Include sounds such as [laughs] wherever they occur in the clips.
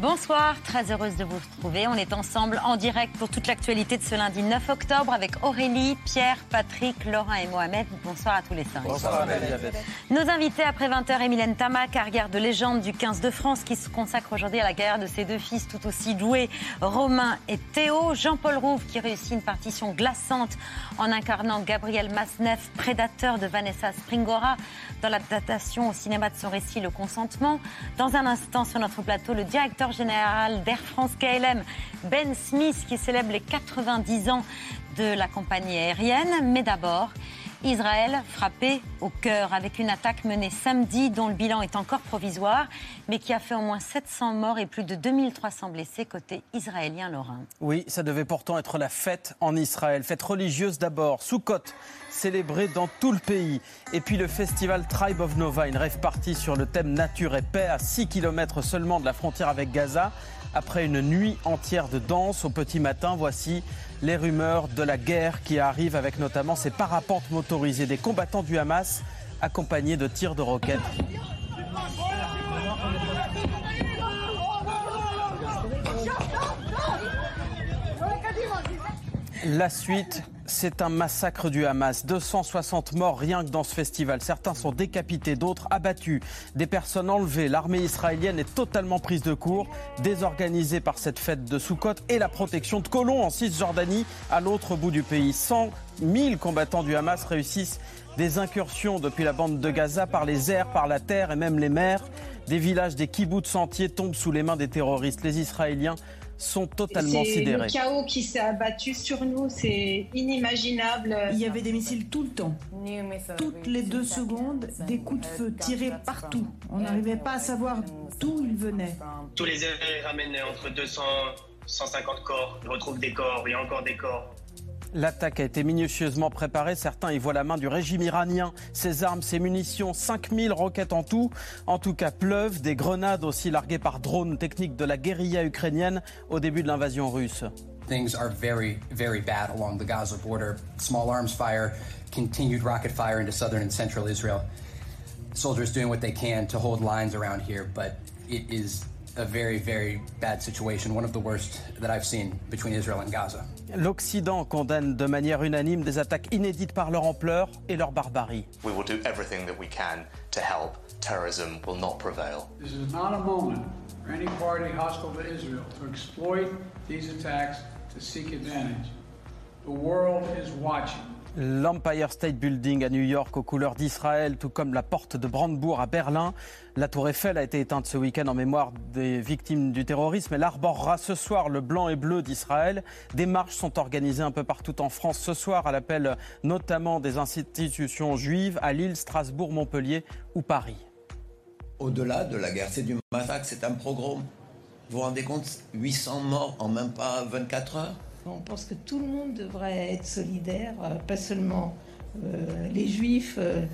Bonsoir, très heureuse de vous retrouver. On est ensemble en direct pour toute l'actualité de ce lundi 9 octobre avec Aurélie, Pierre, Patrick, Laurent et Mohamed. Bonsoir à tous les cinq. Bonsoir, Nos invités après 20h, Emilienne Tama, carrière de légende du 15 de France qui se consacre aujourd'hui à la carrière de ses deux fils tout aussi doués, Romain et Théo. Jean-Paul Rouve qui réussit une partition glaçante en incarnant Gabriel Masneff, prédateur de Vanessa Springora dans l'adaptation au cinéma de son récit Le Consentement. Dans un instant sur notre plateau, le directeur général d'Air France KLM, Ben Smith, qui célèbre les 90 ans de la compagnie aérienne. Mais d'abord, Israël frappé au cœur avec une attaque menée samedi dont le bilan est encore provisoire, mais qui a fait au moins 700 morts et plus de 2300 blessés côté israélien lorrain. Oui, ça devait pourtant être la fête en Israël. Fête religieuse d'abord, sous côte célébré dans tout le pays. Et puis le festival Tribe of Nova, une rêve partie sur le thème nature et paix à 6 km seulement de la frontière avec Gaza. Après une nuit entière de danse au petit matin, voici les rumeurs de la guerre qui arrivent avec notamment ces parapentes motorisés des combattants du Hamas accompagnés de tirs de roquettes. La suite, c'est un massacre du Hamas. 260 morts rien que dans ce festival. Certains sont décapités, d'autres abattus. Des personnes enlevées. L'armée israélienne est totalement prise de court, désorganisée par cette fête de Soukot et la protection de colons en Cisjordanie, à l'autre bout du pays. 100 000 combattants du Hamas réussissent des incursions depuis la bande de Gaza par les airs, par la terre et même les mers. Des villages, des kibbutz entiers tombent sous les mains des terroristes. Les Israéliens sont totalement sidérés. C'est le chaos qui s'est abattu sur nous, c'est inimaginable. Il y avait des missiles tout le temps. Toutes les deux secondes, des coups de feu tirés partout. On n'arrivait pas à savoir d'où ils venaient. Tous les heures, ramenaient entre 200 150 corps. Ils retrouvent des corps, il y a encore des corps. L'attaque a été minutieusement préparée. Certains y voient la main du régime iranien. Ses armes, ses munitions, 5000 roquettes en tout. En tout cas, pleuvent des grenades aussi larguées par drones techniques de la guérilla ukrainienne au début de l'invasion russe. Things are very, very bad along the Gaza border. Small arms fire, continued rocket fire into southern and central Israel. Soldiers doing what they can to hold lines around here, but it is a very, very bad situation, one of the worst that I've seen between Israel and Gaza. L'Occident condamne de manière unanime des attaques inédites par leur ampleur et leur barbarie. We will do everything that we can to help. Terrorism will not prevail. This is not a moment for any party hostile to Israel to exploit these attacks to seek advantage. The world is watching. l'Empire State Building à New York aux couleurs d'Israël, tout comme la porte de Brandebourg à Berlin. La tour Eiffel a été éteinte ce week-end en mémoire des victimes du terrorisme. Elle arborera ce soir le blanc et bleu d'Israël. Des marches sont organisées un peu partout en France ce soir à l'appel notamment des institutions juives à Lille, Strasbourg, Montpellier ou Paris. Au-delà de la guerre, c'est du massacre, c'est un programme. Vous vous rendez compte 800 morts en même pas 24 heures? On pense que tout le monde devrait être solidaire, euh, pas seulement euh, les juifs, euh,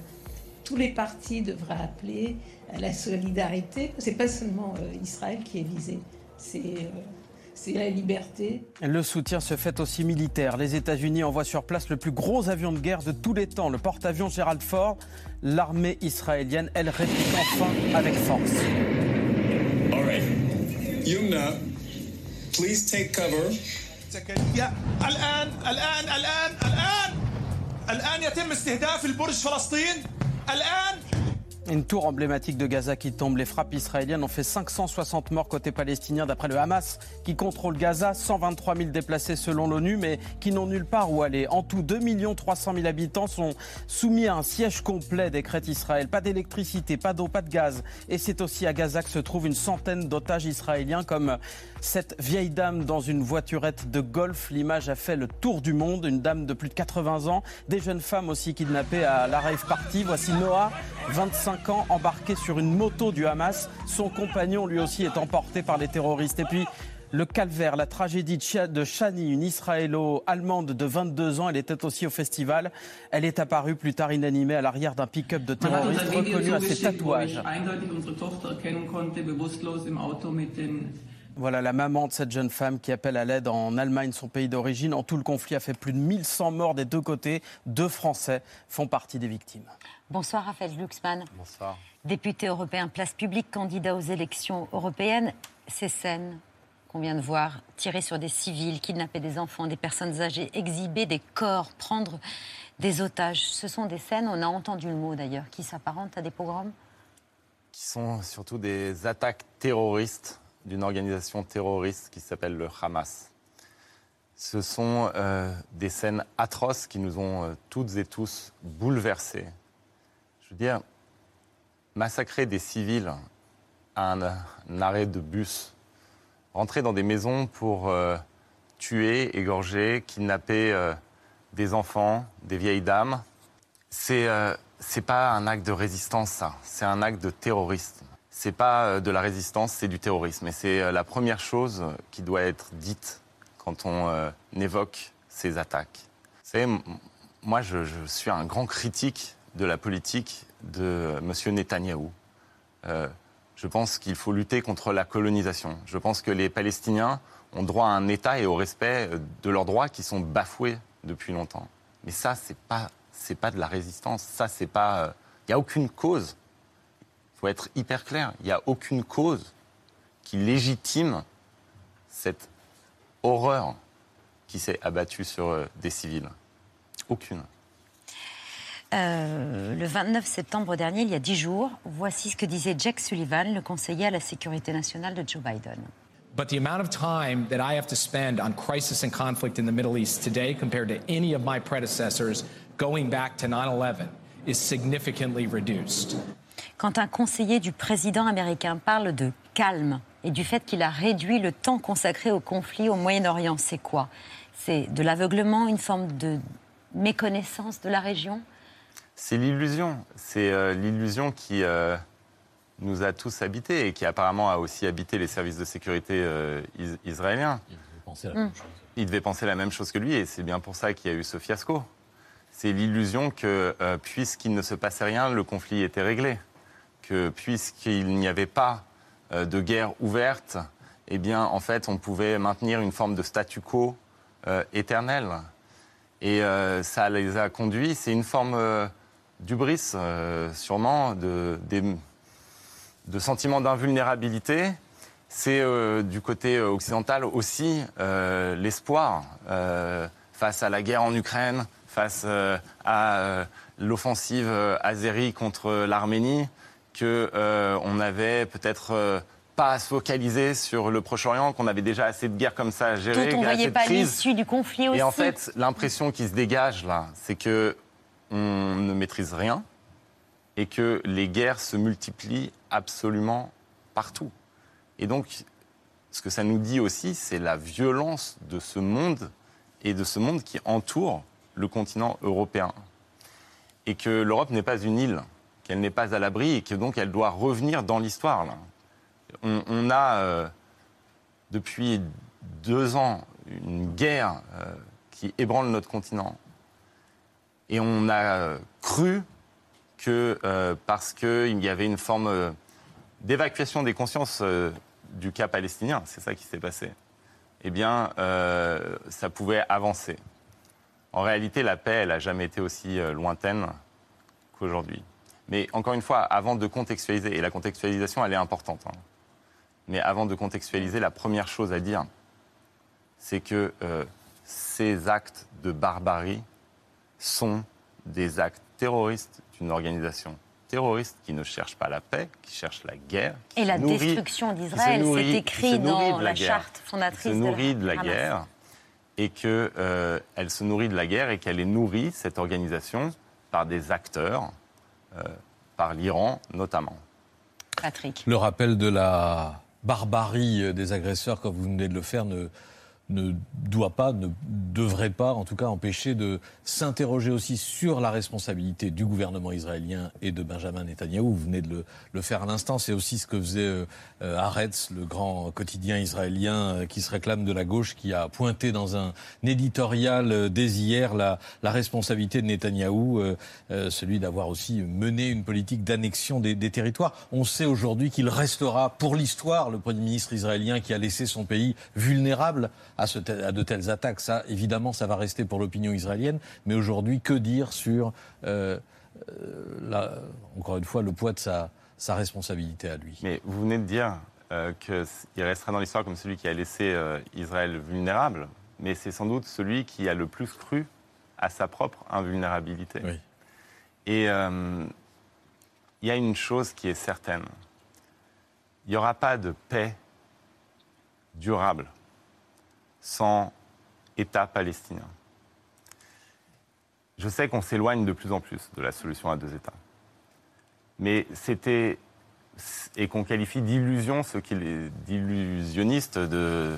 tous les partis devraient appeler à la solidarité. C'est pas seulement Israël qui est visé, c'est c'est la liberté. Le soutien se fait aussi militaire. Les États-Unis envoient sur place le plus gros avion de guerre de tous les temps, le porte-avions Gerald Ford. L'armée israélienne, elle, réplique enfin avec force. All right. Yumna, please take cover. زكريا الآن الآن الآن الآن الآن يتم استهداف البرج فلسطين الآن Une tour emblématique de Gaza qui tombe. Les frappes israéliennes ont fait 560 morts côté palestinien d'après le Hamas qui contrôle Gaza. 123 000 déplacés selon l'ONU mais qui n'ont nulle part où aller. En tout, 2 300 000 habitants sont soumis à un siège complet décrète Israël. Pas d'électricité, pas d'eau, pas de gaz. Et c'est aussi à Gaza que se trouvent une centaine d'otages israéliens comme cette vieille dame dans une voiturette de golf. L'image a fait le tour du monde. Une dame de plus de 80 ans. Des jeunes femmes aussi kidnappées à la rave party. Voici Noah, 25 ans, embarqué sur une moto du Hamas. Son compagnon, lui aussi, est emporté par les terroristes. Et puis, le calvaire, la tragédie de Shani, une israélo-allemande de 22 ans. Elle était aussi au festival. Elle est apparue plus tard inanimée à l'arrière d'un pick-up de terroristes reconnu à ses tatouages. Voilà la maman de cette jeune femme qui appelle à l'aide en Allemagne, son pays d'origine. En tout, le conflit a fait plus de 1100 morts des deux côtés. Deux Français font partie des victimes. Bonsoir Raphaël Glucksmann. Bonsoir. Député européen, place publique, candidat aux élections européennes. Ces scènes qu'on vient de voir, tirer sur des civils, kidnapper des enfants, des personnes âgées, exhiber des corps, prendre des otages, ce sont des scènes, on a entendu le mot d'ailleurs, qui s'apparentent à des pogroms? Qui sont surtout des attaques terroristes d'une organisation terroriste qui s'appelle le Hamas. Ce sont euh, des scènes atroces qui nous ont euh, toutes et tous bouleversés. Je veux dire, massacrer des civils à un, arrêt de bus, rentrer dans des maisons pour euh, tuer, égorger, kidnapper des enfants, des vieilles dames, c'est c'est pas un acte de résistance, ça. C'est un acte de terrorisme c'est pas euh, de la résistance, c'est du terrorisme. Et c'est euh, la première chose qui doit être dite quand on euh, évoque ces attaques. Vous savez, moi, je, suis un grand critique de la politique de M. Netanyahou. je pense qu'il faut lutter contre la colonisation. Je pense que les Palestiniens ont droit à un État et au respect de leurs droits qui sont bafoués depuis longtemps. Mais ça, c'est pas, pas de la résistance. Ça, c'est pas. Il n'y a aucune cause faut être hyper clair. Il n'y a aucune cause qui légitime cette horreur qui s'est abattue sur euh, des civils. Aucune. Euh, le 29 septembre dernier, il y a dix jours, voici ce que disait Jack Sullivan, le conseiller à la sécurité nationale de Joe Biden. But the amount of time that I have to spend on crisis and conflict in the Middle East today compared to any of my predecessors going back to 9 11 is significantly reduced. Quand un conseiller du président américain parle de calme et du fait qu'il a réduit le temps consacré au conflit au Moyen-Orient, c'est quoi? C'est de l'aveuglement, une forme de méconnaissance de la région? C'est l'illusion. C'est euh, l'illusion qui euh, nous a tous habités et qui apparemment a aussi habité les services de sécurité euh, israéliens. Il devait penser la même chose. Il devait penser la même chose que lui et c'est bien pour ça qu'il y a eu ce fiasco. C'est l'illusion que puisqu'il ne se passait rien, le conflit était réglé que puisqu'il n'y avait pas euh, de guerre ouverte, eh bien, en fait, on pouvait maintenir une forme de statu quo euh, éternel. Et euh, ça les a conduits, c'est une forme d'ubris, sûrement, de, de sentiment d'invulnérabilité. C'est du côté occidental aussi l'espoir face à la guerre en Ukraine, face à l'offensive azérie contre l'Arménie qu'on euh, n'avait peut-être euh, pas à se focaliser sur le Proche-Orient, qu'on avait déjà assez de guerres comme ça à gérer. Dont on ne voyait pas l'issue du conflit aussi. Et en fait, l'impression qui se dégage là, c'est que on ne maîtrise rien et que les guerres se multiplient absolument partout. Et donc, ce que ça nous dit aussi, c'est la violence de ce monde et de ce monde qui entoure le continent européen. Et que l'Europe n'est pas une île qu'elle n'est pas à l'abri et que donc elle doit revenir dans l'histoire. On, a, euh, depuis deux ans, une guerre euh, qui ébranle notre continent. Et on a euh, cru que parce qu'il y avait une forme d'évacuation des consciences du cas palestinien, c'est ça qui s'est passé, eh bien, ça pouvait avancer. En réalité, la paix, elle n'a jamais été aussi lointaine qu'aujourd'hui. Mais encore une fois, avant de contextualiser, et la contextualisation, elle est importante, hein, mais avant de contextualiser, la première chose à dire, c'est que euh, ces actes de barbarie sont des actes terroristes d'une organisation terroriste qui ne cherche pas la paix, qui cherche la guerre. Et la destruction d'Israël, c'est écrit dans la charte fondatrice se nourrit de la, de guerre et qu'elle euh, se nourrit de la guerre et qu'elle est nourrie, cette organisation, par des acteurs euh, par l'Iran notamment. Patrick. Le rappel de la barbarie des agresseurs, comme vous venez de le faire, ne, ne doit pas, ne devrait pas, en tout cas, empêcher de s'interroger aussi sur la responsabilité du gouvernement israélien et de Benjamin Netanyahou. Vous venez de le, faire à l'instant. C'est aussi ce que faisait euh, Haaretz, le grand quotidien israélien euh, qui se réclame de la gauche, qui a pointé dans un éditorial euh, dès hier la, la responsabilité de Netanyahou, euh, celui d'avoir aussi mené une politique d'annexion des, des territoires. On sait aujourd'hui qu'il restera pour l'histoire le Premier ministre israélien qui a laissé son pays vulnérable à, de telles attaques. Ça, évidemment, ça va rester pour l'opinion israélienne. Mais aujourd'hui, que dire sur, euh, euh, encore une fois, le poids de sa, responsabilité à lui? Mais vous venez de dire euh, qu'il restera dans l'histoire comme celui qui a laissé Israël vulnérable, mais c'est sans doute celui qui a le plus cru à sa propre invulnérabilité. Et il y a une chose qui est certaine. Il n'y aura pas de paix durable sans État palestinien. Je sais qu'on s'éloigne de plus en plus de la solution à deux États. Mais c'était, et qu'on qualifie d'illusion ceux qui d'illusionnistes, de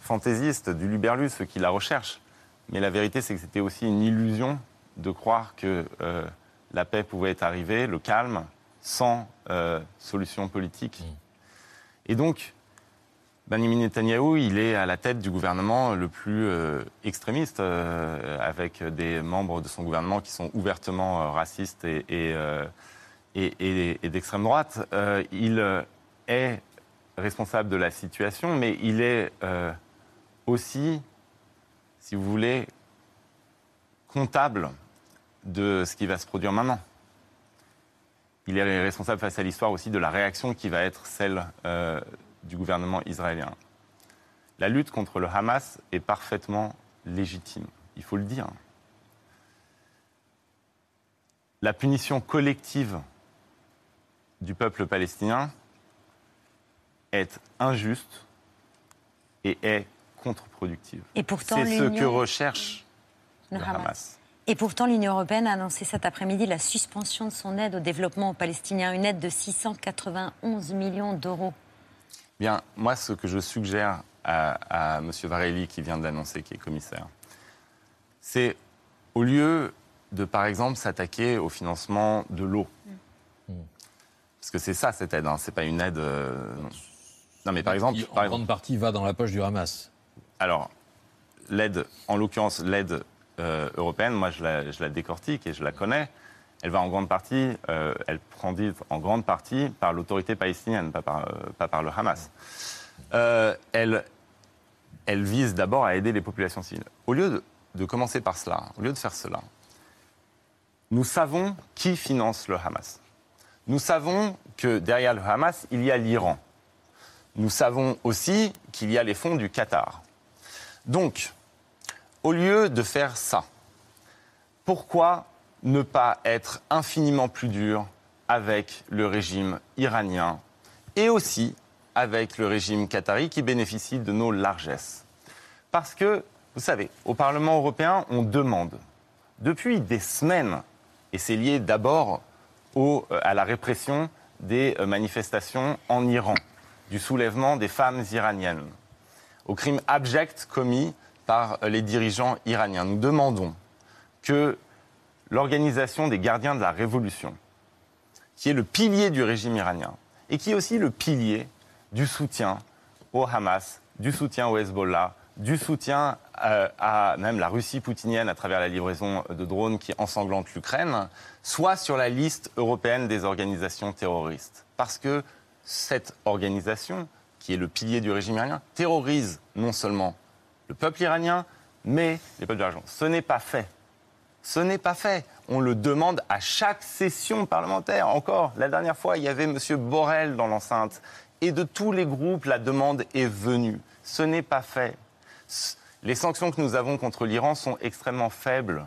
fantaisistes, du Luberlus, ceux qui la recherchent. Mais la vérité, c'est que c'était aussi une illusion de croire que euh, la paix pouvait arriver, le calme, sans euh, solution politique. Mmh. Et donc, Benjamin Netanyahou, il est à la tête du gouvernement le plus euh, extrémiste, euh, avec des membres de son gouvernement qui sont ouvertement euh, racistes et, et, et d'extrême droite. il est responsable de la situation, mais il est aussi, si vous voulez, comptable de ce qui va se produire maintenant. Il est responsable face à l'histoire aussi de la réaction qui va être celle du gouvernement israélien. La lutte contre le Hamas est parfaitement légitime, il faut le dire. La punition collective du peuple palestinien est injuste et est contre-productive. Et pourtant, c'est ce que recherche le, Hamas. Et pourtant, l'Union européenne a annoncé cet après-midi la suspension de son aide au développement aux Palestiniens, une aide de 691 millions d'euros. Bien, moi, ce que je suggère à, M. Varelli, qui vient de l'annoncer, qui est commissaire, c'est au lieu de, par exemple, s'attaquer au financement de l'eau, mm. parce que c'est ça cette aide, hein, c'est pas une aide. Euh, non. mais par exemple, en grande partie va dans la poche du Hamas. Alors, l'aide, en l'occurrence l'aide euh, européenne, moi je la, décortique et je la connais elle va en grande partie, euh, elle prend en grande partie par l'autorité palestinienne, pas par, euh, le Hamas. Euh, elle, elle vise d'abord à aider les populations civiles. Au lieu de, commencer par cela, au lieu de faire cela, nous savons qui finance le Hamas. Nous savons que derrière le Hamas, il y a l'Iran. Nous savons aussi qu'il y a les fonds du Qatar. Donc, au lieu de faire ça, pourquoi ne pas être infiniment plus dur avec le régime iranien et aussi avec le régime qatari qui bénéficie de nos largesses. Parce que, vous savez, au Parlement européen, on demande depuis des semaines, et c'est lié d'abord euh, à la répression des euh, manifestations en Iran, du soulèvement des femmes iraniennes, aux crimes abjects commis par euh, les dirigeants iraniens. Nous demandons que l'organisation des gardiens de la révolution, qui est le pilier du régime iranien et qui est aussi le pilier du soutien au Hamas, du soutien au Hezbollah, du soutien euh, à même la Russie poutinienne à travers la livraison de drones qui ensanglante l'Ukraine, soit sur la liste européenne des organisations terroristes. Parce que cette organisation, qui est le pilier du régime iranien, terrorise non seulement le peuple iranien, mais les peuples de Ce n'est pas fait. Ce n'est pas fait. On le demande à chaque session parlementaire. Encore, la dernière fois, il y avait M. Borrell dans l'enceinte. Et de tous les groupes, la demande est venue. Ce n'est pas fait. Les sanctions que nous avons contre l'Iran sont extrêmement faibles.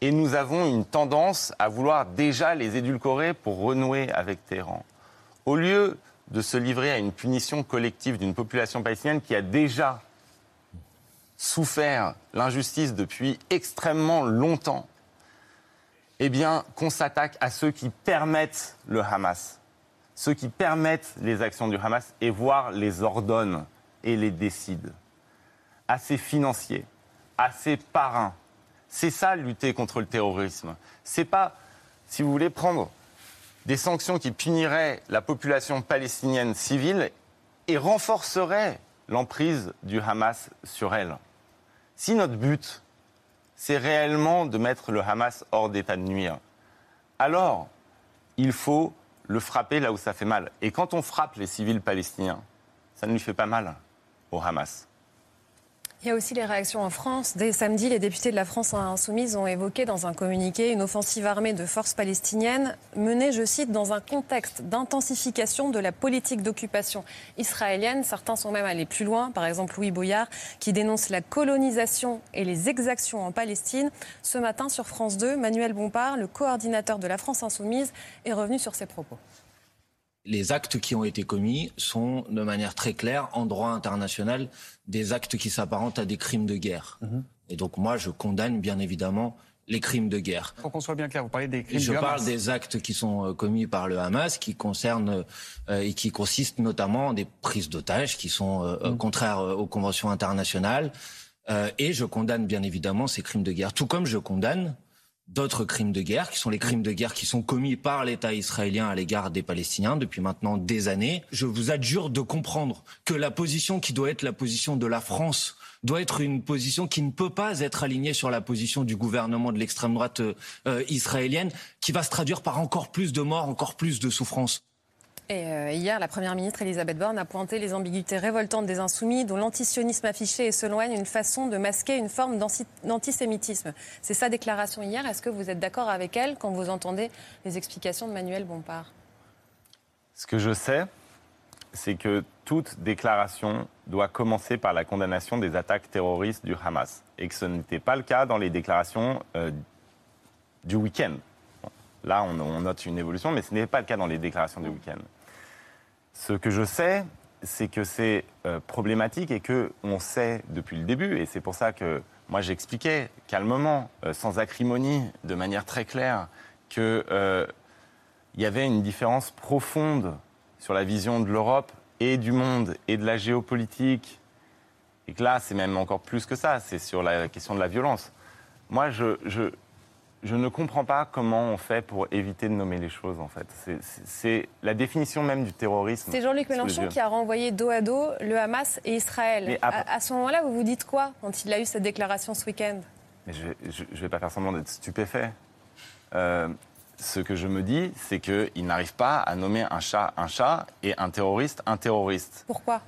Et nous avons une tendance à vouloir déjà les édulcorer pour renouer avec Téhéran. Au lieu de se livrer à une punition collective d'une population palestinienne qui a déjà souffert l'injustice depuis extrêmement longtemps, eh bien, qu'on s'attaque à ceux qui permettent le Hamas, ceux qui permettent les actions du Hamas et voire les ordonnent et les décident. assez financiers, assez parrains. C'est ça lutter contre le terrorisme. C'est pas, si vous voulez, prendre des sanctions qui puniraient la population palestinienne civile et renforceraient l'emprise du Hamas sur elle. Si notre but, c'est réellement de mettre le Hamas hors d'état de nuire, alors il faut le frapper là où ça fait mal. Et quand on frappe les civils palestiniens, ça ne lui fait pas mal au Hamas. Il y a aussi les réactions en France. Dès samedi, les députés de la France insoumise ont évoqué dans un communiqué une offensive armée de forces palestiniennes menée, je cite, dans un contexte d'intensification de la politique d'occupation israélienne. Certains sont même allés plus loin, par exemple Louis Boyard, qui dénonce la colonisation et les exactions en Palestine. Ce matin, sur France 2, Manuel Bompard, le coordinateur de la France insoumise, est revenu sur ses propos les actes qui ont été commis sont, de manière très claire, en droit international, des actes qui s'apparentent à des crimes de guerre. Mhm. Et donc moi, je condamne bien évidemment les crimes de guerre. Pour qu'on soit bien clair, vous parlez des crimes je Je parle des actes qui sont euh, commis par le Hamas, qui concernent euh, et qui consistent notamment en des prises d'otages qui sont euh, mhm. contraires aux conventions internationales. et je condamne bien évidemment ces crimes de guerre, tout comme je condamne d'autres crimes de guerre, qui sont les crimes de guerre qui sont commis par l'État israélien à l'égard des Palestiniens depuis maintenant des années. Je vous adjure de comprendre que la position qui doit être la position de la France doit être une position qui ne peut pas être alignée sur la position du gouvernement de l'extrême droite euh, israélienne, qui va se traduire par encore plus de morts, encore plus de souffrances. Et euh, hier, la Première ministre Elisabeth Borne a pointé les ambiguïtés révoltantes des insoumis, dont l'antisionisme affiché est selon elle une façon de masquer une forme d'antisémitisme. C'est sa déclaration hier. Est-ce que vous êtes d'accord avec elle quand vous entendez les explications de Manuel Bompard? Ce que je sais, c'est que toute déclaration doit commencer par la condamnation des attaques terroristes du Hamas. Et que ce n'était pas le cas dans les déclarations euh, du week-end. Là, on, on, note une évolution, mais ce n'est pas le cas dans les déclarations du week-end. Ce que je sais, c'est que c'est euh, problématique et que on sait depuis le début, et c'est pour ça que moi j'expliquais calmement, euh, sans acrimonie, de manière très claire, qu'il euh, y avait une différence profonde sur la vision de l'Europe et du monde et de la géopolitique, et que là c'est même encore plus que ça, c'est sur la question de la violence. Moi, je je ne comprends pas comment on fait pour éviter de nommer les choses, en fait. C'est la définition même du terrorisme. C'est Jean-Luc Mélenchon qui a renvoyé dos à dos le Hamas et Israël. À, ce moment-là, vous vous dites quoi quand il a eu cette déclaration ce week-end? Je ne vais pas faire semblant d'être stupéfait. Euh, ce que je me dis, c'est qu'il n'arrive pas à nommer un chat un chat et un terroriste un terroriste. Pourquoi?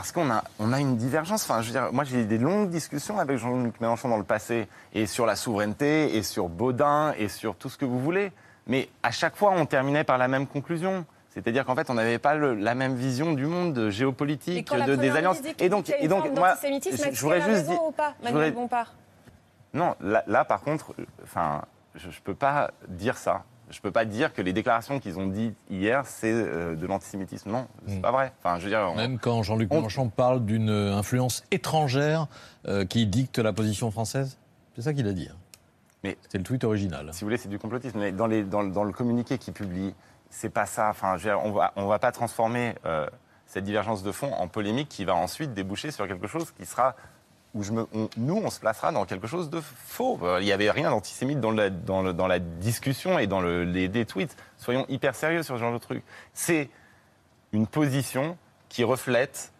Parce qu'on a, on a une divergence. Enfin, je veux dire, moi, j'ai eu des longues discussions avec Jean-Luc Mélenchon dans le passé, et sur la souveraineté, et sur Baudin, et sur tout ce que vous voulez. Mais à chaque fois, on terminait par la même conclusion. C'est-à-dire qu'en fait, on n'avait pas la même vision du monde de géopolitique, de, des alliances. Et donc, et donc, moi, je, voudrais juste dire, ou pas, Manuel Bompard? Non, là, là, par contre, enfin, je ne peux pas dire ça. Je ne peux pas dire que les déclarations qu'ils ont dites hier, c'est euh, de l'antisémitisme. Non, c'est hmm. pas vrai. Enfin, je veux dire, Même quand Jean-Luc Mélenchon parle d'une influence étrangère euh, qui dicte la position française, c'est ça qu'il a dit. Hein. Mais c'est le tweet original. Si vous voulez, c'est du complotisme. Mais dans, les, dans, dans le communiqué qu'il publie, c'est pas ça. Enfin, je veux dire, on va, on va pas transformer euh, cette divergence de fond en polémique qui va ensuite déboucher sur quelque chose qui sera où je me, nous, on se placera dans quelque chose de faux. Il n'y avait rien d'antisémite dans, la, dans, dans la discussion et dans le, les, tweets. Soyons hyper sérieux sur ce genre de truc. C'est une position qui reflète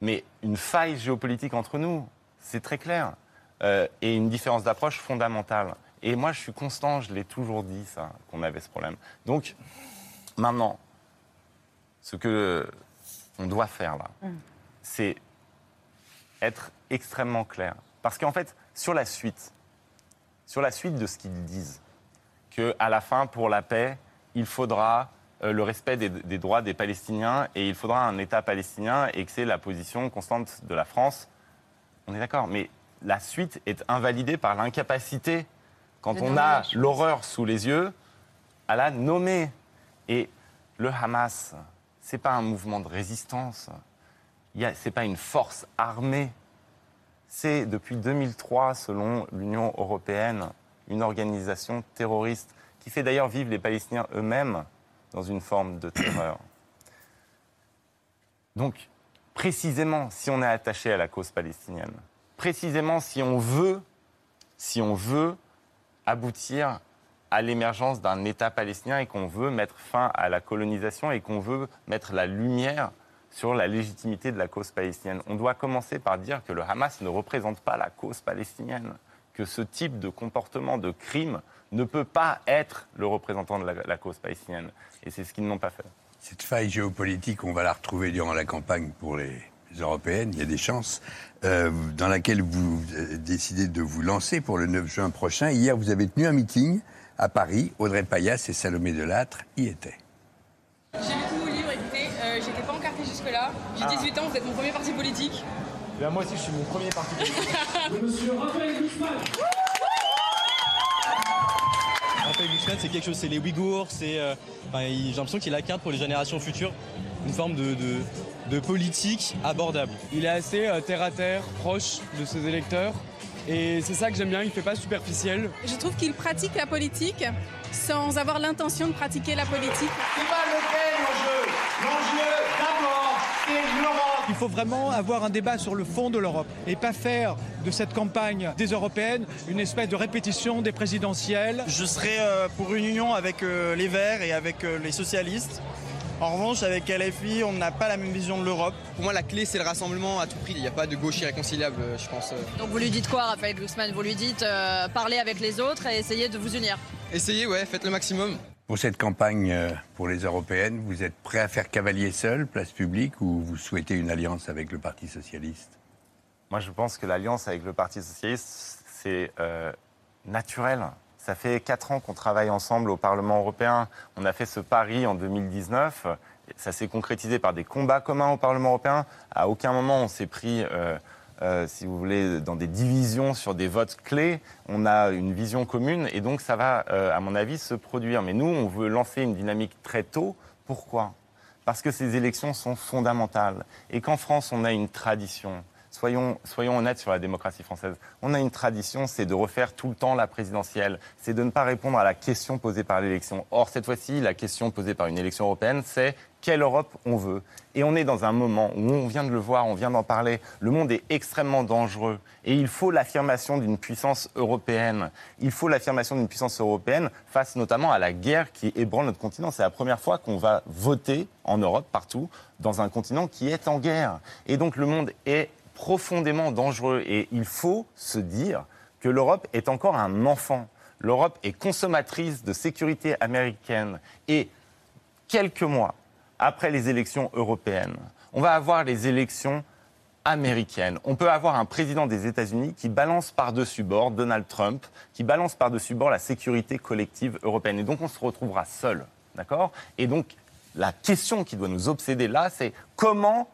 mais une faille géopolitique entre nous. C'est très clair. Euh, et une différence d'approche fondamentale. Et moi, je suis constant, je l'ai toujours dit, ça, qu'on avait ce problème. Donc, maintenant, ce que on doit faire là, mm. c'est être extrêmement clair. Parce qu'en fait, sur la suite, sur la suite de ce qu'ils disent, qu'à la fin, pour la paix, il faudra euh, le respect des, des, droits des Palestiniens et il faudra un État palestinien et que c'est la position constante de la France, on est d'accord. Mais la suite est invalidée par l'incapacité, quand on a l'horreur sous les yeux, à la nommer. Et le Hamas, c'est pas un mouvement de résistance ce n'est pas une force armée. C'est depuis 2003, selon l'Union européenne, une organisation terroriste qui fait d'ailleurs vivre les Palestiniens eux-mêmes dans une forme de terreur. [clears throat] Donc, précisément si on est attaché à la cause palestinienne, précisément si on veut, si on veut aboutir à l'émergence d'un État palestinien et qu'on veut mettre fin à la colonisation et qu'on veut mettre la lumière sur la légitimité de la cause palestinienne. On doit commencer par dire que le Hamas ne représente pas la cause palestinienne, que ce type de comportement, de crime, ne peut pas être le représentant de la, cause palestinienne. Et c'est ce qu'ils n'ont pas fait. Cette faille géopolitique, on va la retrouver durant la campagne pour les européennes, il y a des chances, euh, dans laquelle vous décidez de vous lancer pour le 9 juin prochain. Hier, vous avez tenu un meeting à Paris. Audrey Payas et Salomé Delattre y étaient. Jusque-là. J'ai 18 ans, vous êtes mon premier parti politique. Ben, moi aussi, je suis mon premier parti politique. [laughs] Monsieur Raphaël Guzman Raphaël Guzman, c'est quelque chose, c'est les Ouïghours, c'est. Euh, j'ai l'impression qu'il carte pour les générations futures, une forme de, de, de politique abordable. Il est assez euh, terre à terre, proche de ses électeurs. Et c'est ça que j'aime bien, il ne fait pas superficiel. Je trouve qu'il pratique la politique sans avoir l'intention de pratiquer la politique. C'est pas le l'enjeu. L'enjeu. Il faut vraiment avoir un débat sur le fond de l'Europe et pas faire de cette campagne des européennes une espèce de répétition des présidentielles. Je serai euh, pour une union avec euh, les Verts et avec euh, les socialistes. En revanche, avec LFI, on n'a pas la même vision de l'Europe. Pour moi, la clé, c'est le rassemblement à tout prix. Il n'y a pas de gauche irréconciliable, je pense. Donc vous lui dites quoi, Raphaël Glucksmann? Vous lui dites euh, parler avec les autres et essayer de vous unir Essayez, ouais, faites le maximum. Pour cette campagne euh, pour les européennes, vous êtes prêt à faire cavalier seul, place publique, ou vous souhaitez une alliance avec le Parti socialiste? Moi, je pense que l'alliance avec le Parti socialiste, c'est euh, naturel. Ça fait quatre ans qu'on travaille ensemble au Parlement européen. On a fait ce pari en 2019. Ça s'est concrétisé par des combats communs au Parlement européen. À aucun moment on s'est pris, euh, euh, si vous voulez, dans des divisions sur des votes clés. On a une vision commune et donc ça va, euh, à mon avis, se produire. Mais nous, on veut lancer une dynamique très tôt. Pourquoi? Parce que ces élections sont fondamentales et qu'en France, on a une tradition soyons, honnêtes sur la démocratie française. On a une tradition, c'est de refaire tout le temps la présidentielle, c'est de ne pas répondre à la question posée par l'élection. Or, cette fois-ci, la question posée par une élection européenne, c'est quelle Europe on veut. Et on est dans un moment où on vient de le voir, on vient d'en parler, le monde est extrêmement dangereux. Et il faut l'affirmation d'une puissance européenne. Il faut l'affirmation d'une puissance européenne face notamment à la guerre qui ébranle notre continent. C'est la première fois qu'on va voter en Europe, partout, dans un continent qui est en guerre. Et donc le monde est profondément dangereux. Et il faut se dire que l'Europe est encore un enfant. L'Europe est consommatrice de sécurité américaine. Et quelques mois après les élections européennes, on va avoir les élections américaines. On peut avoir un président des États-Unis qui balance par-dessus bord, Donald Trump, qui balance par-dessus bord la sécurité collective européenne. Et donc on se retrouvera seul. D'accord? Et donc la question qui doit nous obséder là, c'est comment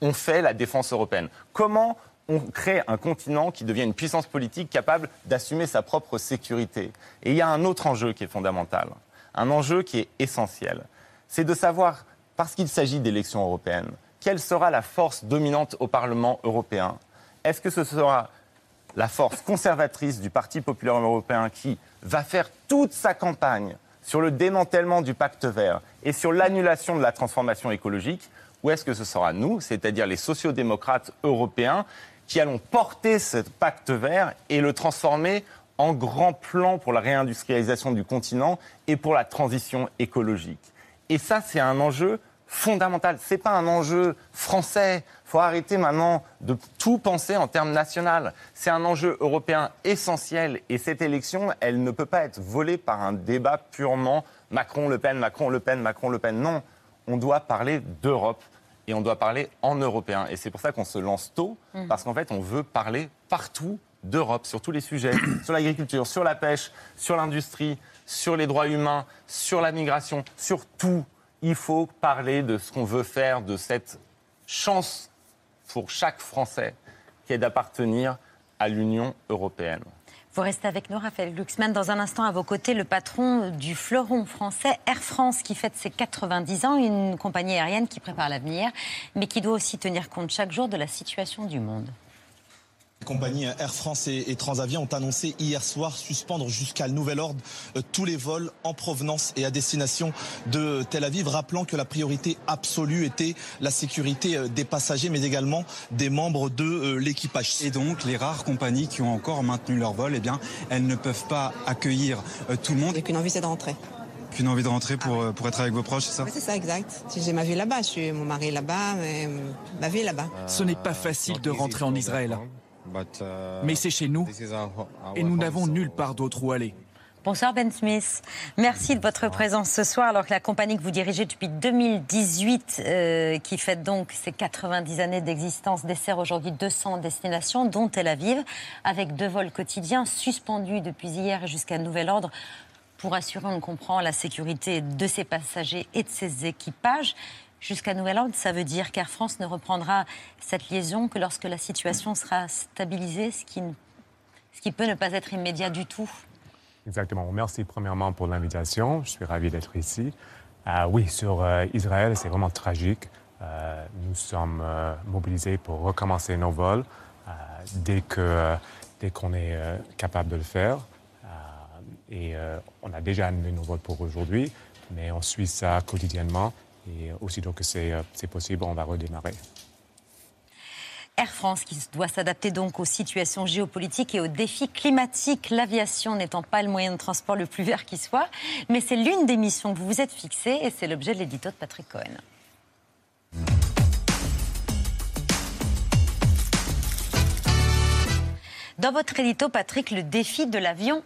on fait la défense européenne. Comment on crée un continent qui devient une puissance politique capable d'assumer sa propre sécurité? Et il y a un autre enjeu qui est fondamental, un enjeu qui est essentiel. C'est de savoir, parce qu'il s'agit d'élections européennes, quelle sera la force dominante au Parlement européen? Est-ce que ce sera la force conservatrice du Parti populaire européen qui va faire toute sa campagne sur le démantèlement du pacte vert et sur l'annulation de la transformation écologique ou est-ce que ce sera nous, c'est-à-dire les sociodémocrates européens, qui allons porter ce pacte vert et le transformer en grand plan pour la réindustrialisation du continent et pour la transition écologique Et ça, c'est un enjeu fondamental. Ce n'est pas un enjeu français. Il faut arrêter maintenant de tout penser en termes national. C'est un enjeu européen essentiel. Et cette élection, elle ne peut pas être volée par un débat purement Macron-Le Pen, Macron-Le Pen, Macron-Le Pen. Non, on doit parler d'Europe et on doit parler en européen. Et c'est pour ça qu'on se lance tôt, mm. parce qu'en fait, on veut parler partout d'Europe, sur tous les sujets, [coughs] sur l'agriculture, sur la pêche, sur l'industrie, sur les droits humains, sur la migration, sur tout. Il faut parler de ce qu'on veut faire, de cette chance pour chaque Français qui est d'appartenir à l'Union européenne. Vous restez avec nous, Raphaël Glucksmann. Dans un instant, à vos côtés, le patron du fleuron français Air France, qui fête ses 90 ans, une compagnie aérienne qui prépare l'avenir, mais qui doit aussi tenir compte chaque jour de la situation du monde. Les compagnies Air France et, Transavia ont annoncé hier soir suspendre jusqu'à nouvel ordre euh, tous les vols en provenance et à destination de Tel Aviv, rappelant que la priorité absolue était la sécurité euh, des passagers, mais également des membres de euh, l'équipage. Et donc, les rares compagnies qui ont encore maintenu leur vol, eh bien, elles ne peuvent pas accueillir tout le monde. Et qu'une envie, c'est de rentrer qu'une envie de rentrer pour, pour être avec vos proches, c'est ça? Oui, c'est ça, exact. J'ai ma vie là-bas, je suis mon mari là-bas, ma vie là-bas. Ce n'est pas facile de rentrer en Israël. Mais c'est chez nous et nous n'avons nulle part d'autre où aller. Bonsoir Ben Smith. Merci de votre présence ce soir alors que la compagnie que vous dirigez depuis 2018, euh, qui fête donc ses 90 années d'existence, dessert aujourd'hui 200 destinations, dont Tel Aviv, avec deux vols quotidiens suspendus depuis hier jusqu'à nouvel ordre pour assurer, on le comprend, la sécurité de ses passagers et de ses équipages. Jusqu'à nouvel ordre, ça veut dire qu'Air France ne reprendra cette liaison que lorsque la situation sera stabilisée, ce qui, peut ne pas être immédiat du tout. Exactement. Merci premièrement pour l'invitation. Je suis ravi d'être ici. Euh, oui, sur euh, Israël, c'est vraiment tragique. Euh, nous sommes mobilisés pour recommencer nos vols dès que dès qu'on est capable de le faire. et on a déjà annulé nos vols pour aujourd'hui, mais on suit ça quotidiennement et aussitôt que euh, c'est possible, on va redémarrer. Air France qui doit s'adapter donc aux situations géopolitiques et aux défis climatiques, l'aviation n'étant pas le moyen de transport le plus vert qui soit, mais c'est l'une des missions que vous vous êtes fixées et c'est l'objet de l'édito de Patrick Cohen. Dans votre édito, Patrick, le défi de l'avion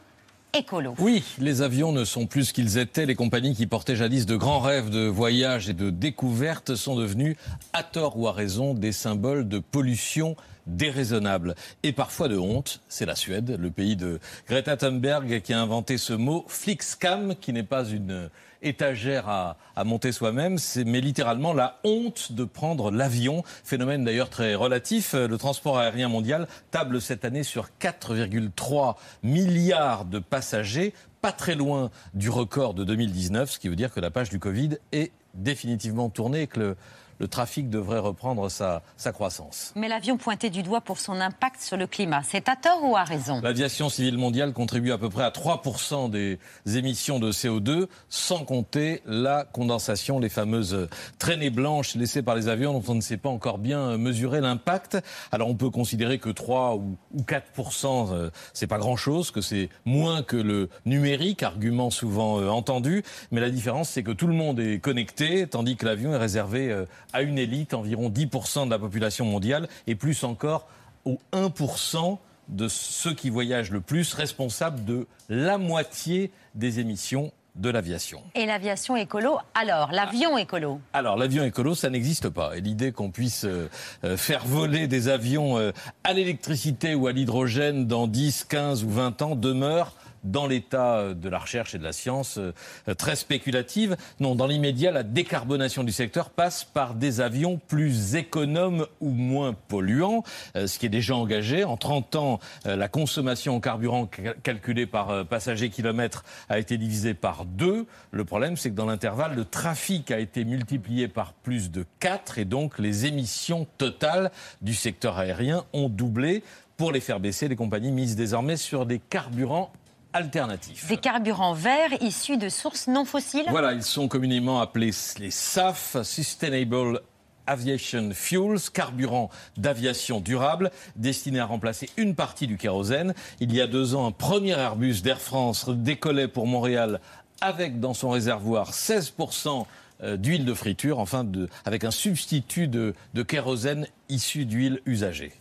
oui, les avions ne sont plus ce qu'ils étaient. Les compagnies qui portaient jadis de grands rêves de voyage et de découverte sont devenues, à tort ou à raison, des symboles de pollution déraisonnable et parfois de honte. C'est la Suède, le pays de Greta Thunberg qui a inventé ce mot Flixcam, qui n'est pas une étagère à, monter soi-même, mais littéralement la honte de prendre l'avion. Phénomène d'ailleurs très relatif. Le transport aérien mondial table cette année sur 4,3 milliards de passagers, pas très loin du record de 2019, ce qui veut dire que la page du Covid est définitivement tournée et que le, le trafic devrait reprendre sa, croissance. Mais l'avion pointé du doigt pour son impact sur le climat, c'est à tort ou à raison? L'aviation civile mondiale contribue à peu près à 3% des émissions de CO2, sans compter la condensation, les fameuses traînées blanches laissées par les avions dont on ne sait pas encore bien mesurer l'impact. Alors on peut considérer que 3 ou 4%, euh, c'est pas grand-chose, que c'est moins que le numérique, argument souvent euh, entendu, mais la différence c'est que tout le monde est connecté, tandis que l'avion est réservé euh, à une élite, environ 10% de la population mondiale, et plus encore aux 1% de ceux qui voyagent le plus, responsables de la moitié des émissions de l'aviation. Et l'aviation écolo Alors, l'avion écolo Alors, l'avion écolo, ça n'existe pas. Et l'idée qu'on puisse euh, euh, faire voler des avions euh, à l'électricité ou à l'hydrogène dans 10, 15 ou 20 ans demeure dans l'état euh, de la recherche et de la science euh, euh, très spéculative. Non, dans l'immédiat, la décarbonation du secteur passe par des avions plus économes ou moins polluants, ce qui est déjà engagé. En 30 ans, la consommation en carburant calculée par passager kilomètre a été divisée par deux. Le problème, c'est que dans l'intervalle, le trafic a été multiplié par plus de 4 et donc les émissions totales du secteur aérien ont doublé. Pour les faire baisser, les compagnies misent désormais sur des carburants alternatifs. Des carburants verts issus de sources non fossiles Voilà, ils sont communément appelés les SAF, Sustainable Aviation Fuels, carburant d'aviation durable, destiné à remplacer une partie du kérosène. Il y a deux ans, un premier Airbus d'Air France décollait pour Montréal avec dans son réservoir 16% euh, d'huile de friture, enfin de, avec un substitut de, de kérosène issu d'huile usagée.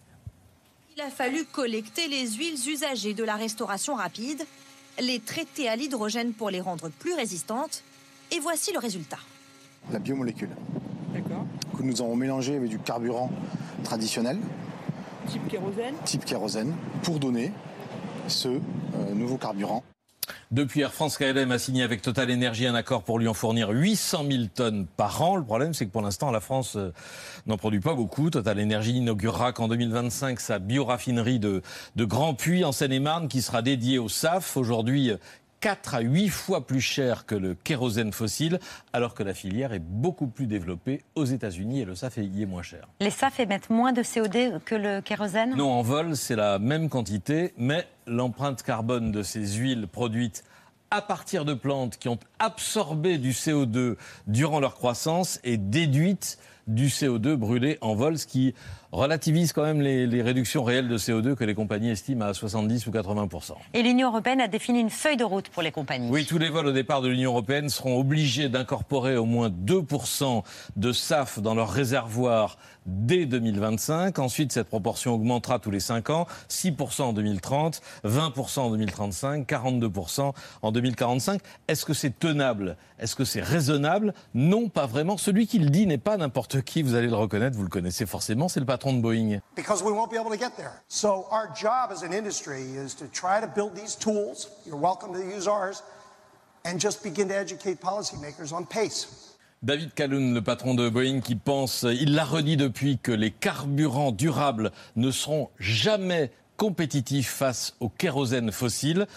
Il a fallu collecter les huiles usagées de la restauration rapide les traiter à l'hydrogène pour les rendre plus résistantes. Et voici le résultat. La biomolécule. Que nous avons mélangé avec du carburant traditionnel. Type kérosène. Type kérosène, pour donner ce euh, nouveau carburant. Depuis, Air France KLM a signé avec Total Energy un accord pour lui en fournir 800 000 tonnes par an. Le problème, c'est que pour l'instant, la France euh, n'en produit pas beaucoup. Total Energy inaugurera qu'en 2025 sa bioraffinerie de, de Grand Puy en Seine-et-Marne qui sera dédiée au SAF. Aujourd'hui, 4 à 8 fois plus cher que le kérosène fossile, alors que la filière est beaucoup plus développée aux États-Unis et le SAF y est moins cher. Les SAF émettent moins de CO2 que le kérosène? Non, en vol, c'est la même quantité, mais l'empreinte carbone de ces huiles produites à partir de plantes qui ont absorbé du CO2 durant leur croissance est déduite du CO2 brûlé en vol, ce qui relativise quand même les, réductions réelles de CO2 que les compagnies estiment à 70 ou 80% Et l'Union européenne a défini une feuille de route pour les compagnies. Oui, tous les vols au départ de l'Union européenne seront obligés d'incorporer au moins 2% de SAF dans leur réservoir dès 2025. Ensuite, cette proportion augmentera tous les 5 ans, 6% en 2030, 20% en 2035, 42% en 2045. Est-ce que c'est tenable? Est-ce que c'est raisonnable? Non, pas vraiment. Celui qui le dit n'est pas n'importe qui, vous allez le reconnaître, vous le connaissez forcément, c'est le patron de Boeing. Because we won't be able to get there. So our job as an industry is to try to build these tools. You're welcome to use ours and just begin to educate policymakers on pace. David Calhoun, le patron de Boeing, qui pense, il l'a redit depuis, que les carburants durables ne seront jamais compétitifs face au kérosène fossile,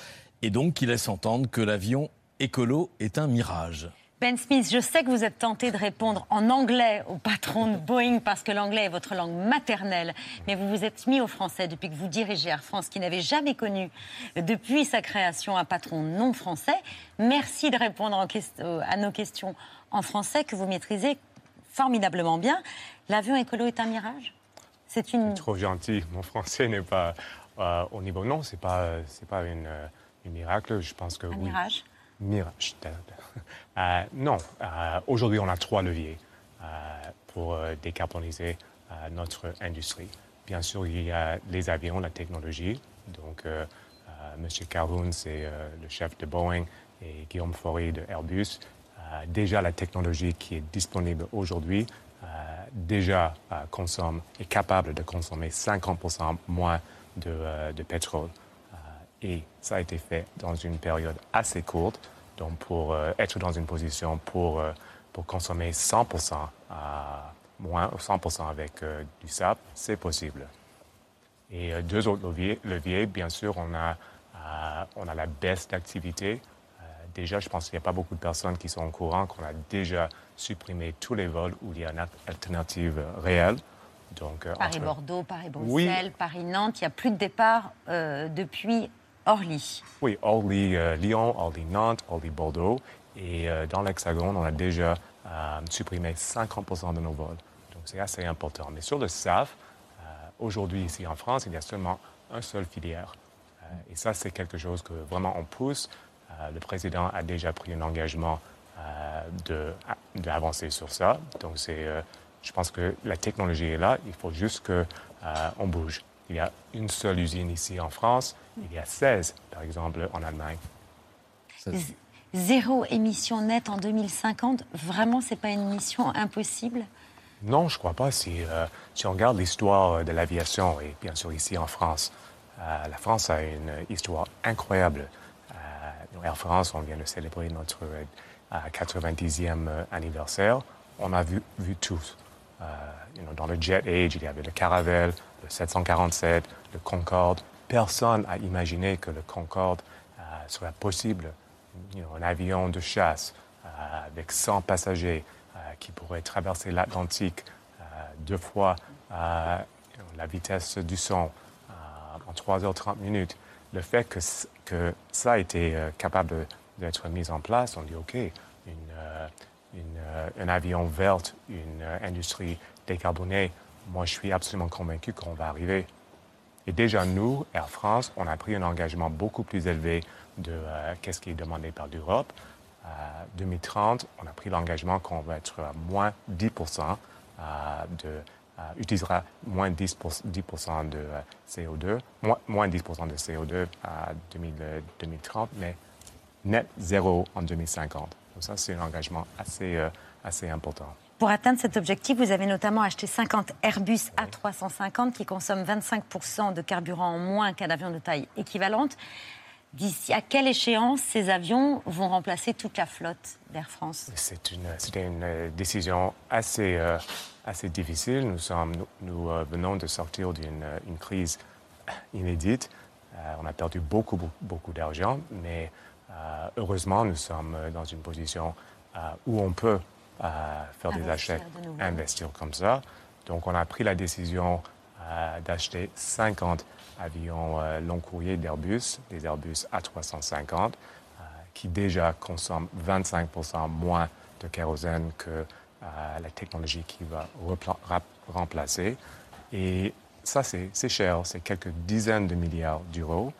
et donc qui laisse entendre que l'avion écolo est un mirage. Ben Smith, je sais que vous êtes tenté de répondre en anglais au patron de Boeing parce que l'anglais est votre langue maternelle, mais vous vous êtes mis au français depuis que vous dirigez Air France, qui n'avait jamais connu depuis sa création un patron non français. Merci de répondre à nos questions en français que vous maîtrisez formidablement bien. L'avion écolo est un mirage? C'est une. Trop gentil. Mon français n'est pas euh, au niveau. Non, c'est pas c'est pas une, euh, miracle. Je pense que un oui. Mirage? Mirage. Euh, non. Aujourd'hui, on a trois leviers pour décarboniser notre industrie. Bien sûr, il y a les avions, la technologie. Donc, M. Calhoun, c'est le chef de Boeing et Guillaume Faury de Airbus. Euh, déjà la technologie qui est disponible aujourd'hui euh, déjà euh, consomme, est capable de consommer 50% moins de pétrole. Et ça a été fait dans une période assez courte. Donc pour être dans une position pour, pour consommer 100% moins, 100% avec du sable, c'est possible. Et deux autres leviers, leviers, bien sûr, on a, on a la baisse d'activité déjà, je pense qu'il n'y a pas beaucoup de personnes qui sont au courant qu'on a déjà supprimé tous les vols où il y a une alternative réelle. Donc, euh, Paris-Bordeaux, Paris-Bruxelles, Paris-Nantes, il n'y a plus de départ euh, depuis Orly. Oui, Orly-Lyon, euh, Orly-Nantes, Orly-Bordeaux. Et dans l'Hexagone, on a déjà supprimé 50% de nos vols. Donc c'est assez important. Mais sur le SAF, aujourd'hui ici en France, il y a seulement un seul filière. et ça, c'est quelque chose que vraiment on pousse. Euh, le président a déjà pris un engagement euh, d'avancer sur ça. Donc, c'est, euh, je pense que la technologie est là. Il faut juste qu'on bouge. Il y a une seule usine ici en France. Il y a 16, par exemple, en Allemagne. Zéro émission nette en 2050, vraiment, ce n'est pas une mission impossible? Non, je ne crois pas. Si, si on regarde l'histoire de l'aviation, et bien sûr ici en France, la France a une histoire incroyable. Air France, on vient de célébrer notre 90e euh, anniversaire. On a vu, vu tous. Euh, dans le Jet Age, il y avait le Caravelle, le 747, le Concorde. Personne n'a imaginé que le Concorde euh, serait possible. un avion de chasse avec 100 passagers qui pourrait traverser l'Atlantique deux fois la vitesse du son en 3h30 minutes le fait que, ça a été euh, capable d'être mis en place, on dit OK, une, euh, euh, un avion vert, une industrie décarbonée, moi je suis absolument convaincu qu'on va arriver. Et déjà nous, Air France, on a pris un engagement beaucoup plus élevé de qu'est-ce qui est demandé par l'Europe. 2030, on a pris l'engagement qu'on va être à moins 10 de euh, utilisera moins 10, 10 de CO2, moins, moins 10 de CO2 à 2030, mais net zéro en 2050. Donc ça, c'est un engagement assez, euh, assez important. Pour atteindre cet objectif, vous avez notamment acheté 50 Airbus A350 qui consomment 25% de carburant en moins qu'un avion de taille équivalente. D'ici à quelle échéance ces avions vont remplacer toute la flotte d'Air France? C'était une, une, décision assez assez difficile. Nous, sommes, nous, euh, venons de sortir d'une crise inédite. Euh, on a perdu beaucoup, beaucoup, d'argent, mais heureusement, nous sommes dans une position où on peut faire des achats, investir comme ça. Donc, on a pris la décision d'acheter 50 avions long courrier d'Airbus, des Airbus A350, qui déjà consomment 25% moins de kérosène que la technologie qui va remplacer. Et ça, c'est cher, c'est quelques dizaines de milliards d'euros.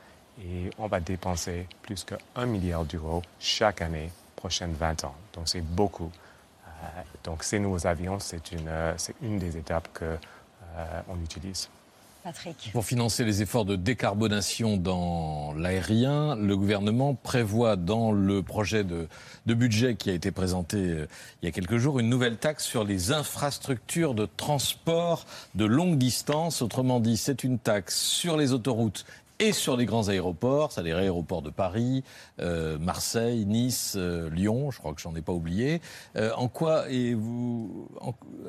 Et on va dépenser plus qu'un milliard d'euros chaque année, prochaine 20 ans. Donc c'est beaucoup. Euh, donc ces nouveaux avions, c'est une, euh, une des étapes qu'on euh, on utilise. Pour financer les efforts de décarbonation dans l'aérien, le gouvernement prévoit dans le projet de, budget qui a été présenté euh, il y a quelques jours une nouvelle taxe sur les infrastructures de transport de longue distance. Autrement dit, c'est une taxe sur les autoroutes et sur les grands aéroports, c'est-à-dire aéroports de Paris, euh, Marseille, Nice, euh, Lyon, je crois que j'en ai pas oublié. Euh, en quoi et vous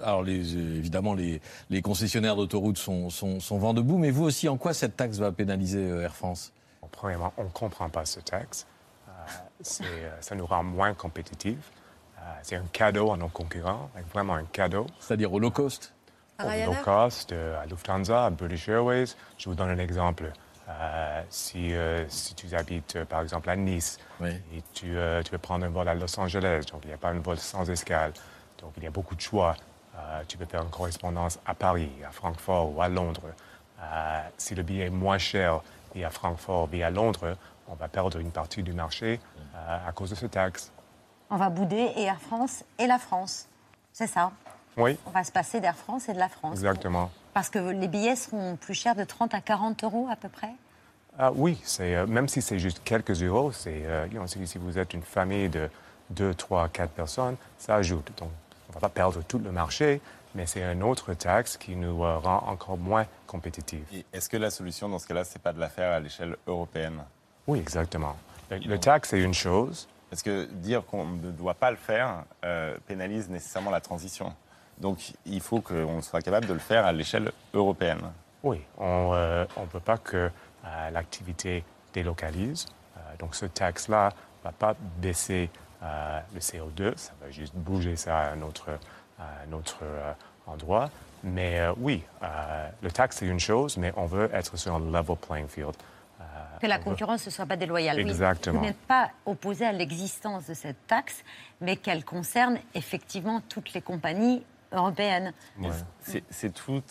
Alors les, évidemment les, les concessionnaires d'autoroutes sont, sont, sont, vent debout, mais vous aussi, en quoi cette taxe va pénaliser Air France? Premièrement, on ne comprend pas ce taxe. ça nous rend moins compétitifs. c'est un cadeau à nos concurrents, vraiment un cadeau. C'est-à-dire au low cost? Au low cost, à Lufthansa, à British Airways. Je vous donne un exemple. Euh, si, euh, si, tu habites, euh, par exemple, à Nice et tu, tu, veux prendre un vol à Los Angeles, donc il n'y a pas un vol sans escale, donc il y a beaucoup de choix. tu peux faire une correspondance à Paris, à Francfort ou à Londres. si le billet est moins cher via Francfort, via Londres, on va perdre une partie du marché à cause de ce taxe. On va bouder et Air France et la France. C'est ça Oui. On va se passer d'Air France et de la France. Exactement. Parce que les billets seront plus chers de 30 à 40 euros à peu près ah, Oui, euh, même si c'est juste quelques euros, c'est, euh, si, vous êtes une famille de 2, 3, 4 personnes, ça ajoute. Donc, on ne va pas perdre tout le marché, mais c'est une autre taxe qui nous euh, rend encore moins compétitifs. Est-ce que la solution dans ce cas-là, c'est pas de la faire à l'échelle européenne? Oui, exactement. Le, taxe, c'est une chose. Parce que dire qu'on ne doit pas le faire pénalise nécessairement la transition. Donc il faut qu'on soit capable de le faire à l'échelle européenne. Oui, on ne peut pas que euh, l'activité délocalise. Euh, donc ce taxe-là ne va pas baisser euh, le CO2, ça va juste bouger ça à un autre, endroit. Mais oui, le taxe, c'est une chose, mais on veut être sur un level playing field. que la concurrence ne soit pas déloyale. Exactement. Vous n'êtes pas opposé à l'existence de cette taxe, mais qu'elle concerne effectivement toutes les compagnies européenne. C'est tout,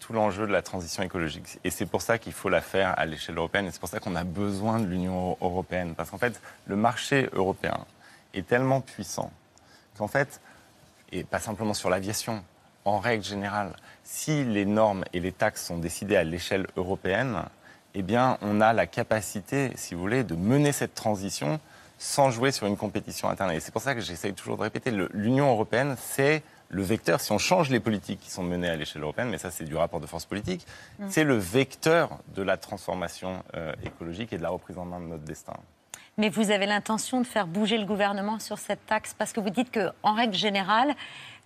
tout l'enjeu de la transition écologique. Et c'est pour ça qu'il faut la faire à l'échelle européenne. Et c'est pour ça qu'on a besoin de l'Union européenne. Parce qu'en fait, le marché européen est tellement puissant qu'en fait, et pas simplement sur l'aviation, en règle générale, si les normes et les taxes sont décidées à l'échelle européenne, eh bien, on a la capacité, si vous voulez, de mener cette transition sans jouer sur une compétition interne. Et c'est pour ça que j'essaye toujours de répéter, l'Union européenne, c'est le vecteur, si on change les politiques qui sont menées à l'échelle européenne, mais ça c'est du rapport de force politique, mm. c'est le vecteur de la transformation euh, écologique et de la reprise en main de notre destin. Mais vous avez l'intention de faire bouger le gouvernement sur cette taxe? Parce que vous dites qu'en règle générale,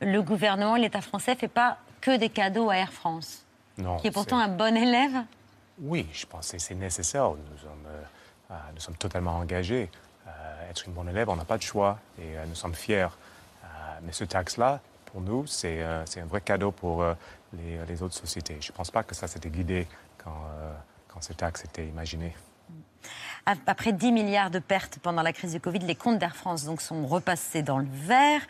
le gouvernement, l'État français, ne fait pas que des cadeaux à Air France, non, qui est pourtant un bon élève. Oui, je pense que c'est nécessaire. Nous sommes, euh, euh, nous sommes totalement engagés. être une bonne élève, on n'a pas de choix et nous sommes fiers. mais ce taxe-là, pour nous, euh, c'est un vrai cadeau pour euh, les, autres sociétés. Je ne pense pas que ça s'était guidé quand, euh, quand ce taxe était imaginé. Après 10 milliards de pertes pendant la crise du Covid, les comptes d'Air France donc, sont repassés dans le vert.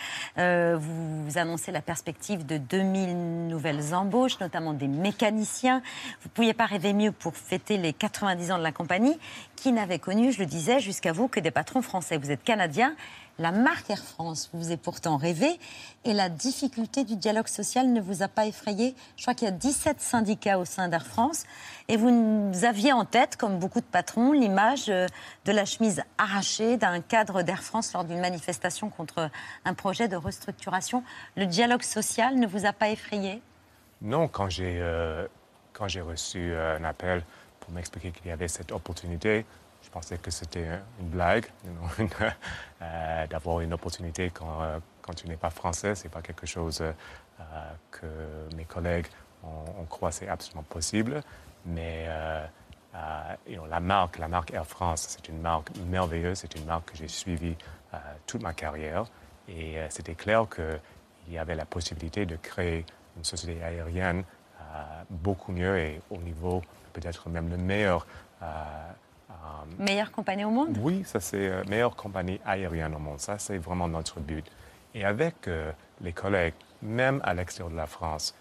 vous annoncez la perspective de 2000 nouvelles embauches, notamment des mécaniciens. Vous ne pouviez pas rêver mieux pour fêter les 90 ans de la compagnie, qui n'avait connu, je le disais, jusqu'à vous, que des patrons français. Vous êtes canadien. La marque Air France vous est pourtant rêvé et la difficulté du dialogue social ne vous a pas effrayé. Je crois qu'il y a 17 syndicats au sein d'Air France et vous aviez en tête, comme beaucoup de patrons, l'image euh, de la chemise arrachée d'un cadre d'Air France lors d'une manifestation contre un projet de restructuration. Le dialogue social ne vous a pas effrayé? Non, quand j'ai euh, reçu euh, un appel pour m'expliquer qu'il y avait cette opportunité, je pensais que c'était une blague, [laughs] euh, d'avoir une opportunité quand, euh, quand tu n'es pas français. Ce n'est pas quelque chose euh, que mes collègues ont, ont croit c'est absolument possible. Mais la marque, la marque Air France, c'est une marque merveilleuse, c'est une marque que j'ai suivie toute ma carrière. Et c'était clair qu'il y avait la possibilité de créer une société aérienne beaucoup mieux et au niveau peut-être même le meilleur. Meilleure compagnie au monde? Oui, ça c'est meilleure compagnie aérienne au monde. Ça c'est vraiment notre but. Et avec les collègues, même à l'extérieur de la France,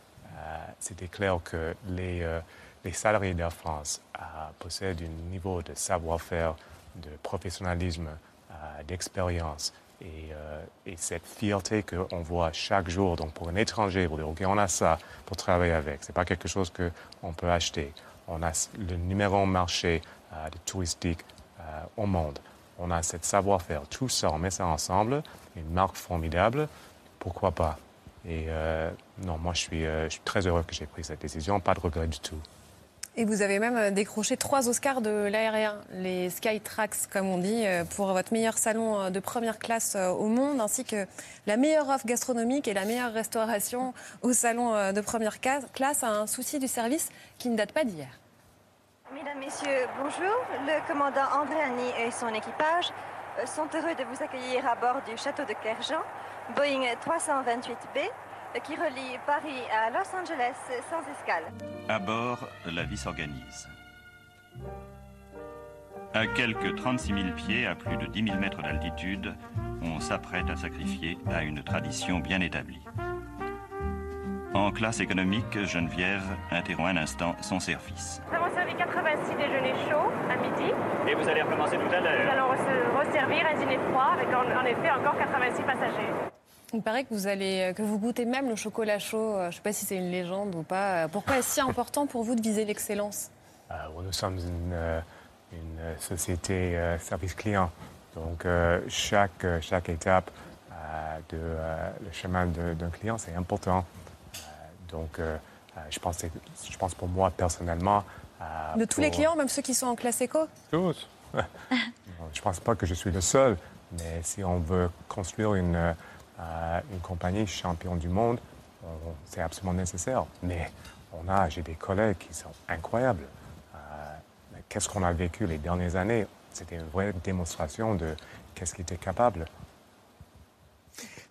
c'était clair que les, les salariés d'Air France possèdent un niveau de savoir-faire, de professionnalisme, d'expérience euh, et, cette fierté qu'on voit chaque jour, donc pour un étranger, pour dire, OK, on a ça pour travailler avec. Ce n'est pas quelque chose qu'on peut acheter. On a le numéro marché euh, de touristique euh, au monde. On a cette savoir-faire. Tout ça, on met ça ensemble. Une marque formidable. Pourquoi pas? Et non, moi, je suis, très heureux que j'ai pris cette décision. Pas de regret du tout. Et vous avez même euh, décroché trois Oscars de l'aérien, les Skytrax comme on dit, euh, pour votre meilleur salon euh, de première classe au monde, ainsi que la meilleure offre gastronomique et la meilleure restauration au salon de première classe, un souci du service qui ne date pas d'hier. Mesdames, Messieurs, bonjour. Le commandant Andréani et son équipage sont heureux de vous accueillir à bord du château de Kerjan, Boeing 328B, qui relie Paris à Los Angeles sans escale. À bord, la vie s'organise. À quelques 36 000 pieds, à plus de 10 000 mètres d'altitude, on s'apprête à sacrifier à une tradition bien établie. En classe économique, Geneviève interrompt un instant son service. Servi 86 déjeuners chauds à midi. Et vous allez recommencer tout à l'heure Nous allons resservir un dîner froid avec en effet encore 86 passagers. Il paraît que vous, allez, que vous goûtez même le chocolat chaud. Je ne sais pas si c'est une légende ou pas. Pourquoi est-ce si important pour vous de viser l'excellence? Euh, Nous sommes une, euh, une société euh, service client. Donc chaque, chaque étape de le chemin d'un client, c'est important. donc je, pense, je pense pour moi personnellement... de tous les clients, même ceux qui sont en classe éco Tous. [laughs] je ne pense pas que je suis le seul. Mais si on veut construire une une compagnie champion du monde, c'est absolument nécessaire. Mais on a, j'ai des collègues qui sont incroyables. Euh, qu'est-ce qu'on a vécu les dernières années? C'était une vraie démonstration de qu'est-ce qui était capable.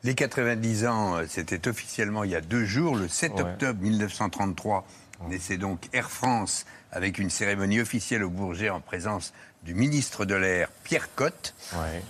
Les 90 ans, euh, c'était officiellement il y a deux jours, le 7 octobre 1933. Naissait donc Air France avec une cérémonie officielle au Bourget en présence du ministre de l'Air, Pierre Cotte.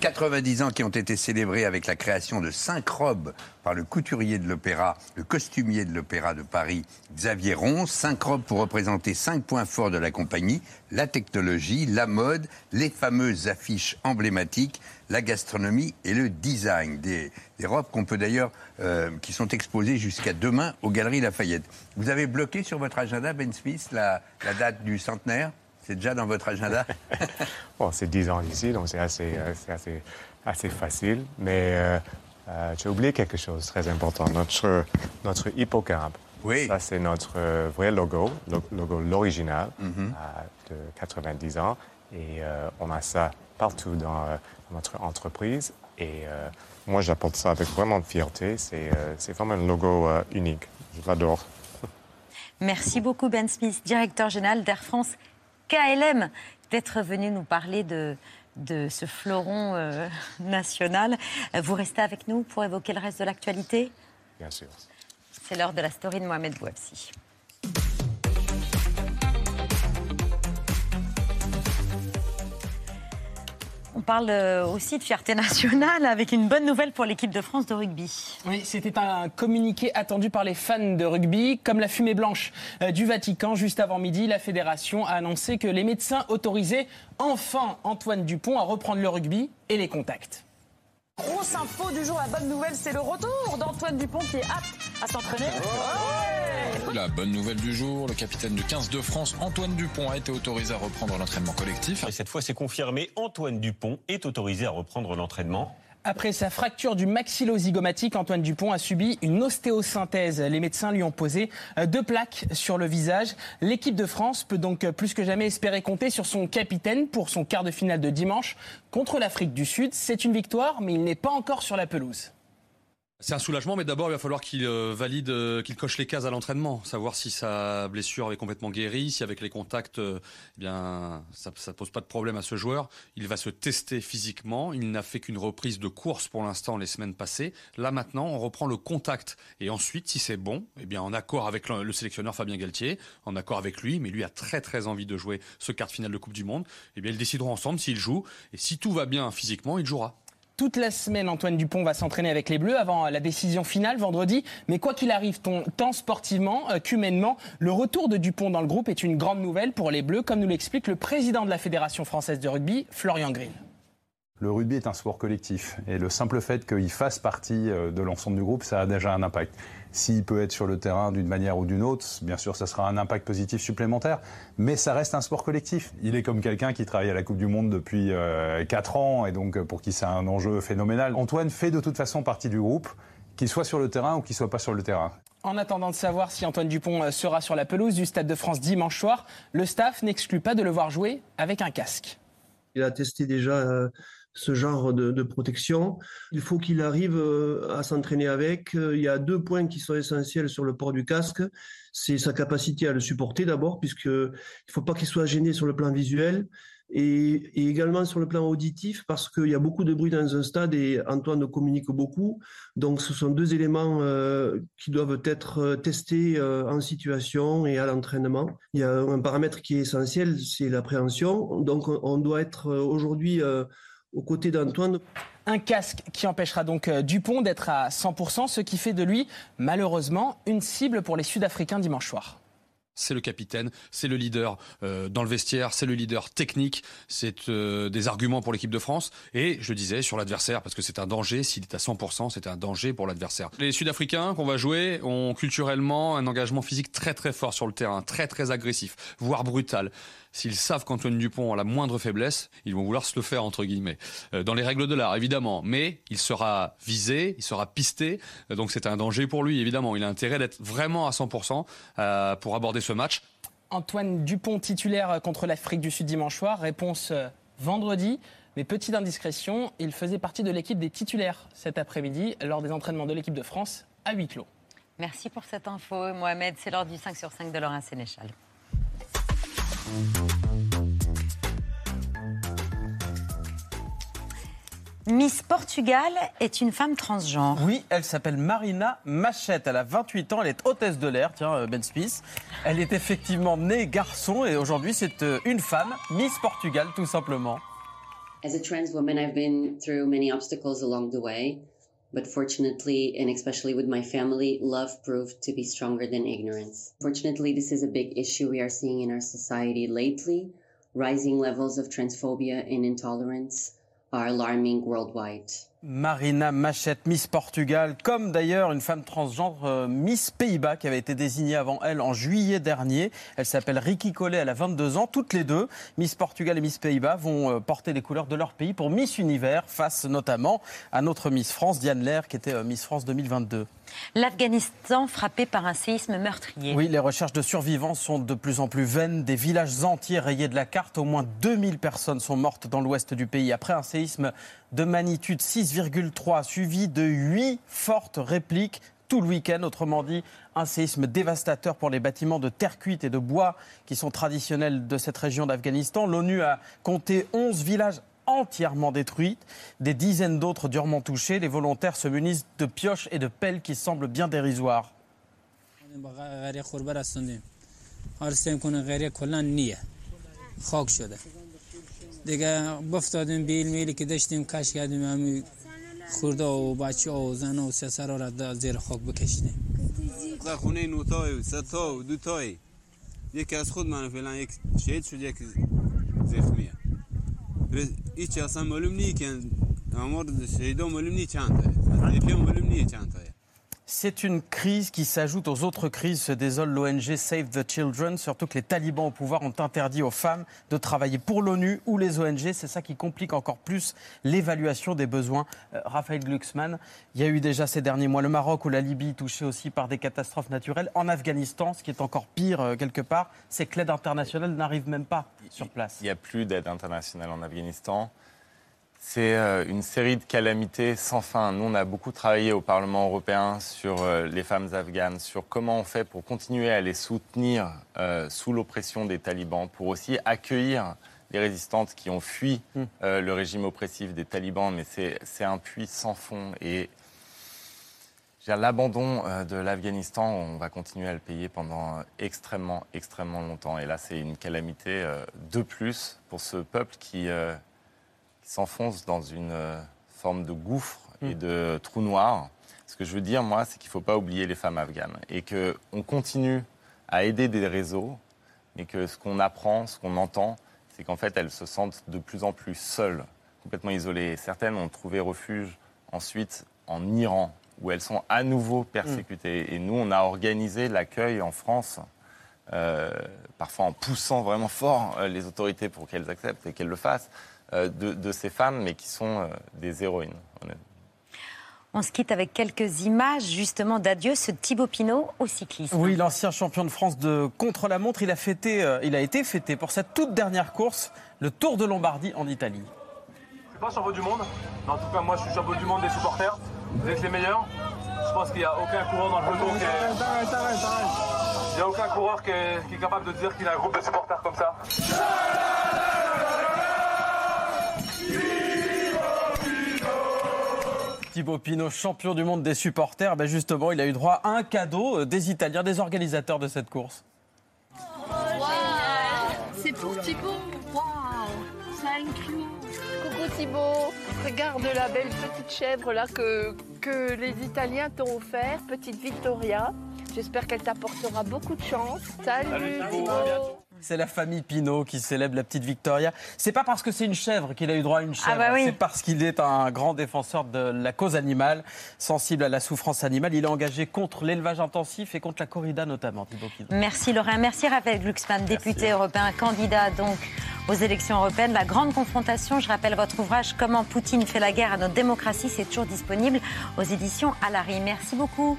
90 ans qui ont été célébrés avec la création de cinq robes par le couturier de l'opéra, le costumier de l'opéra de Paris, Xavier Ron. Cinq robes pour représenter cinq points forts de la compagnie la technologie, la mode, les fameuses affiches emblématiques, la gastronomie et le design. Des, robes qu'on peut d'ailleurs, euh, qui sont exposées jusqu'à demain aux Galeries Lafayette. Vous avez bloqué sur votre agenda, Ben Smith, la date du centenaire? C'est déjà dans votre agenda? Bon, [laughs] c'est 10 ans ici, donc c'est assez, euh, assez, assez, facile. Mais euh, euh, j'ai oublié quelque chose de très important. Notre, notre hippocampe. Oui. Ça, c'est notre vrai logo, logo l'original mhm. de 90 ans. Et on a ça partout dans notre entreprise. Et moi, j'apporte ça avec vraiment de fierté. C'est vraiment un logo unique. Je l'adore. [laughs] Merci beaucoup, Ben Smith, directeur général d'Air France KLM d'être venu nous parler de, de ce fleuron euh, [laughs] national. Vous restez avec nous pour évoquer le reste de l'actualité? Bien sûr. C'est l'heure de la story de Mohamed Bouabsi. Parle euh, aussi de fierté nationale avec une bonne nouvelle pour l'équipe de France de rugby. Oui, c'était un communiqué attendu par les fans de rugby. Comme la fumée blanche euh, du Vatican, juste avant midi, la fédération a annoncé que les médecins autorisaient enfin Antoine Dupont à reprendre le rugby et les contacts. Grosse info du jour, la bonne nouvelle, c'est le retour d'Antoine Dupont qui est apte à s'entraîner. la bonne nouvelle du jour, le capitaine du 15 de France, Antoine Dupont, a été autorisé à reprendre l'entraînement collectif. Et cette fois, c'est confirmé, Antoine Dupont est autorisé à reprendre l'entraînement. Après sa fracture du maxillozygomatique, Antoine Dupont a subi une ostéosynthèse. Les médecins lui ont posé euh, deux plaques sur le visage. L'équipe de France peut donc plus que jamais espérer compter sur son capitaine pour son quart de finale de dimanche contre l'Afrique du Sud. C'est une victoire, mais il n'est pas encore sur la pelouse. C'est un soulagement, mais d'abord il va falloir qu'il euh, valide, euh, qu'il coche les cases à l'entraînement, savoir si sa blessure avait complètement guéri, si avec les contacts, euh, eh bien ça, ça pose pas de problème à ce joueur. Il va se tester physiquement. Il n'a fait qu'une reprise de course pour l'instant les semaines passées. Là maintenant, on reprend le contact et ensuite, si c'est bon, eh bien en accord avec le, le sélectionneur Fabien Galtier, en accord avec lui, mais lui a très très envie de jouer ce quart de finale de Coupe du Monde. Eh bien ils décideront ensemble s'il joue et si tout va bien physiquement, il jouera. Toute la semaine, Antoine Dupont va s'entraîner avec les Bleus avant la décision finale vendredi. Mais quoi qu'il arrive, tant sportivement euh, qu'humainement, le retour de Dupont dans le groupe est une grande nouvelle pour les Bleus, comme nous l'explique le président de la Fédération française de rugby, Florian Grill. Le rugby est un sport collectif et le simple fait qu'il fasse partie euh, de l'ensemble du groupe, ça a déjà un impact. S'il peut être sur le terrain d'une manière ou d'une autre, bien sûr, ça sera un impact positif supplémentaire, mais ça reste un sport collectif. Il est comme quelqu'un qui travaille à la Coupe du Monde depuis euh, 4 ans et donc pour qui c'est un enjeu phénoménal. Antoine fait de toute façon partie du groupe, qu'il soit sur le terrain ou qu'il soit pas sur le terrain. En attendant de savoir si Antoine Dupont euh, sera sur la pelouse du Stade de France dimanche soir, le staff n'exclut pas de le voir jouer avec un casque. Il a testé déjà euh, ce genre de, protection. Il faut qu'il arrive euh, à s'entraîner avec. Il y a deux points qui sont essentiels sur le port du casque. C'est sa capacité à le supporter d'abord, puisqu'il ne faut pas qu'il soit gêné sur le plan visuel. Et, également sur le plan auditif, parce qu'il y a beaucoup de bruit dans un stade et Antoine communique beaucoup. Donc ce sont deux éléments euh, qui doivent être testés euh, en situation et à l'entraînement. Il y a un paramètre qui est essentiel, c'est l'appréhension. Donc on doit être aujourd'hui euh, aux côtés d'Antoine. Un casque qui empêchera donc Dupont d'être à 100%, ce qui fait de lui, malheureusement, une cible pour les Sud-Africains dimanche soir c'est le capitaine, c'est le leader euh, dans le vestiaire, c'est le leader technique, c'est euh, des arguments pour l'équipe de France. Et je disais sur l'adversaire, parce que c'est un danger, s'il est à 100%, c'est un danger pour l'adversaire. Les Sud-Africains qu'on va jouer ont culturellement un engagement physique très très fort sur le terrain, très très agressif, voire brutal. S'ils savent qu'Antoine Dupont a la moindre faiblesse, ils vont vouloir se le faire, entre guillemets. Euh, dans les règles de l'art, évidemment. Mais il sera visé, il sera pisté. Euh, donc c'est un danger pour lui, évidemment. Il a intérêt d'être vraiment à 100% euh, pour aborder ce match. Antoine Dupont, titulaire contre l'Afrique du Sud dimanche soir. Réponse vendredi. Mais petite indiscrétion, il faisait partie de l'équipe des titulaires cet après-midi lors des entraînements de l'équipe de France à huis clos. Merci pour cette info, Mohamed. C'est l'heure du 5 sur 5 de Laurent Sénéchal. Miss Portugal est une femme transgenre. Oui, elle s'appelle Marina Machette. Elle a 28 ans, elle est hôtesse de l'air, tiens, Ben Smith. Elle est effectivement née garçon et aujourd'hui c'est euh, une femme, Miss Portugal tout simplement. As a trans woman, I've been through many obstacles along the way. But fortunately, and especially with my family, love proved to be stronger than ignorance. Fortunately, this is a big issue we are seeing in our society lately. Rising levels of transphobia and intolerance are alarming worldwide. Marina Machette, Miss Portugal, comme d'ailleurs une femme transgenre euh, Miss Pays-Bas qui avait été désignée avant elle en juillet dernier. Elle s'appelle Ricky Collet, elle a 22 ans. Toutes les deux, Miss Portugal et Miss Pays-Bas, vont euh, porter les couleurs de leur pays pour Miss Univers, face notamment à notre Miss France, Diane Lair, qui était euh, Miss France 2022. L'Afghanistan frappé par un séisme meurtrier. Oui, les recherches de survivants sont de plus en plus vaines. Des villages entiers rayés de la carte. Au moins 2000 personnes sont mortes dans l'ouest du pays après un séisme de magnitude 6,3 suivi de 8 fortes répliques tout le week-end. Autrement dit, un séisme dévastateur pour les bâtiments de terre cuite et de bois qui sont traditionnels de cette région d'Afghanistan. L'ONU a compté 11 villages entièrement détruits, des dizaines d'autres durement touchés. Les volontaires se munissent de pioches et de pelles qui semblent bien dérisoires. Ve iç yasam ölümlüyken, amor şeyde ölümlü çantaya. Zeyfem ölümlü çantaya. C'est une crise qui s'ajoute aux autres crises, se désole l'ONG Save the Children, surtout que les talibans au pouvoir ont interdit aux femmes de travailler pour l'ONU ou les ONG. C'est ça qui complique encore plus l'évaluation des besoins. Euh, Raphaël Glucksmann, il y a eu déjà ces derniers mois le Maroc ou la Libye touchés aussi par des catastrophes naturelles. En Afghanistan, ce qui est encore pire euh, quelque part, c'est que l'aide internationale n'arrive même pas sur place. Il n'y a plus d'aide internationale en Afghanistan c'est euh, une série de calamités sans fin. Nous, on a beaucoup travaillé au Parlement européen sur euh, les femmes afghanes, sur comment on fait pour continuer à les soutenir euh, sous l'oppression des talibans, pour aussi accueillir les résistantes qui ont fui Hmm. le régime oppressif des talibans. Mais c'est un puits sans fond. Et L'abandon de l'Afghanistan, on va continuer à le payer pendant extrêmement, extrêmement longtemps. Et là, c'est une calamité de plus pour ce peuple qui, qui s'enfonce dans une euh, forme de gouffre et Mm. de trou noir. Ce que je veux dire, moi, c'est qu'il ne faut pas oublier les femmes afghanes et qu'on continue à aider des réseaux, mais que ce qu'on apprend, ce qu'on entend, c'est qu'en fait, elles se sentent de plus en plus seules, complètement isolées. Certaines ont trouvé refuge ensuite en Iran, où elles sont à nouveau persécutées. Et nous, on a organisé l'accueil en France, euh, parfois en poussant vraiment fort euh, les autorités pour qu'elles acceptent et qu'elles le fassent, de, de ces femmes, mais qui sont euh, des héroïnes. On se quitte avec quelques images justement d'adieu, ce Thibaut Pinot au cyclisme. Oui, l'ancien champion de France de contre-la-montre, il a fêté, euh, il a été fêté pour sa toute dernière course, le Tour de Lombardie en Italie. Je suis pas champion du monde, mais en tout cas moi je suis champion du monde des supporters. Vous êtes les meilleurs. Je pense qu'il n'y a aucun coureur dans le peloton qui est... Il n'y a aucun coureur qui est, qui est capable de dire qu'il a un groupe de supporters comme ça. Thibaut Pinot, champion du monde des supporters, ben justement, il a eu droit à un cadeau euh, des Italiens, des organisateurs de cette course. C'est pour Thibaut. Waouh, thank you. Coucou Thibaut. Regarde la belle petite chèvre là que, que les Italiens t'ont offert, petite Victoria. J'espère qu'elle t'apportera beaucoup de chance. Salut, Thibaut. C'est la famille Pinot qui célèbre la petite Victoria. C'est pas parce que c'est une chèvre qu'il a eu droit à une chèvre, Ah bah oui. c'est parce qu'il est un grand défenseur de la cause animale, sensible à la souffrance animale. Il est engagé contre l'élevage intensif et contre la corrida notamment. Merci Lorrain, merci Raphaël Glucksmann, député européen, candidat donc aux élections européennes. La grande confrontation, je rappelle votre ouvrage Comment Poutine fait la guerre à notre démocratie, c'est toujours disponible aux éditions Alary. Merci beaucoup.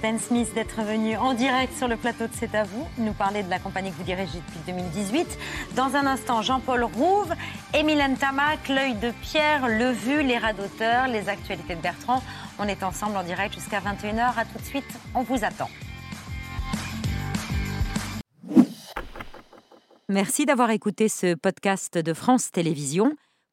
Ben Smith d'être venu en direct sur le plateau de C'est à vous, nous parler de la compagnie que vous dirigez depuis 2018. Dans un instant, Jean-Paul Rouve, Émile Tamac, L'œil de Pierre, Le Vu, les rats d'auteur, les actualités de Bertrand. On est ensemble en direct jusqu'à 21h. À tout de suite, on vous attend. Merci d'avoir écouté ce podcast de France Télévisions.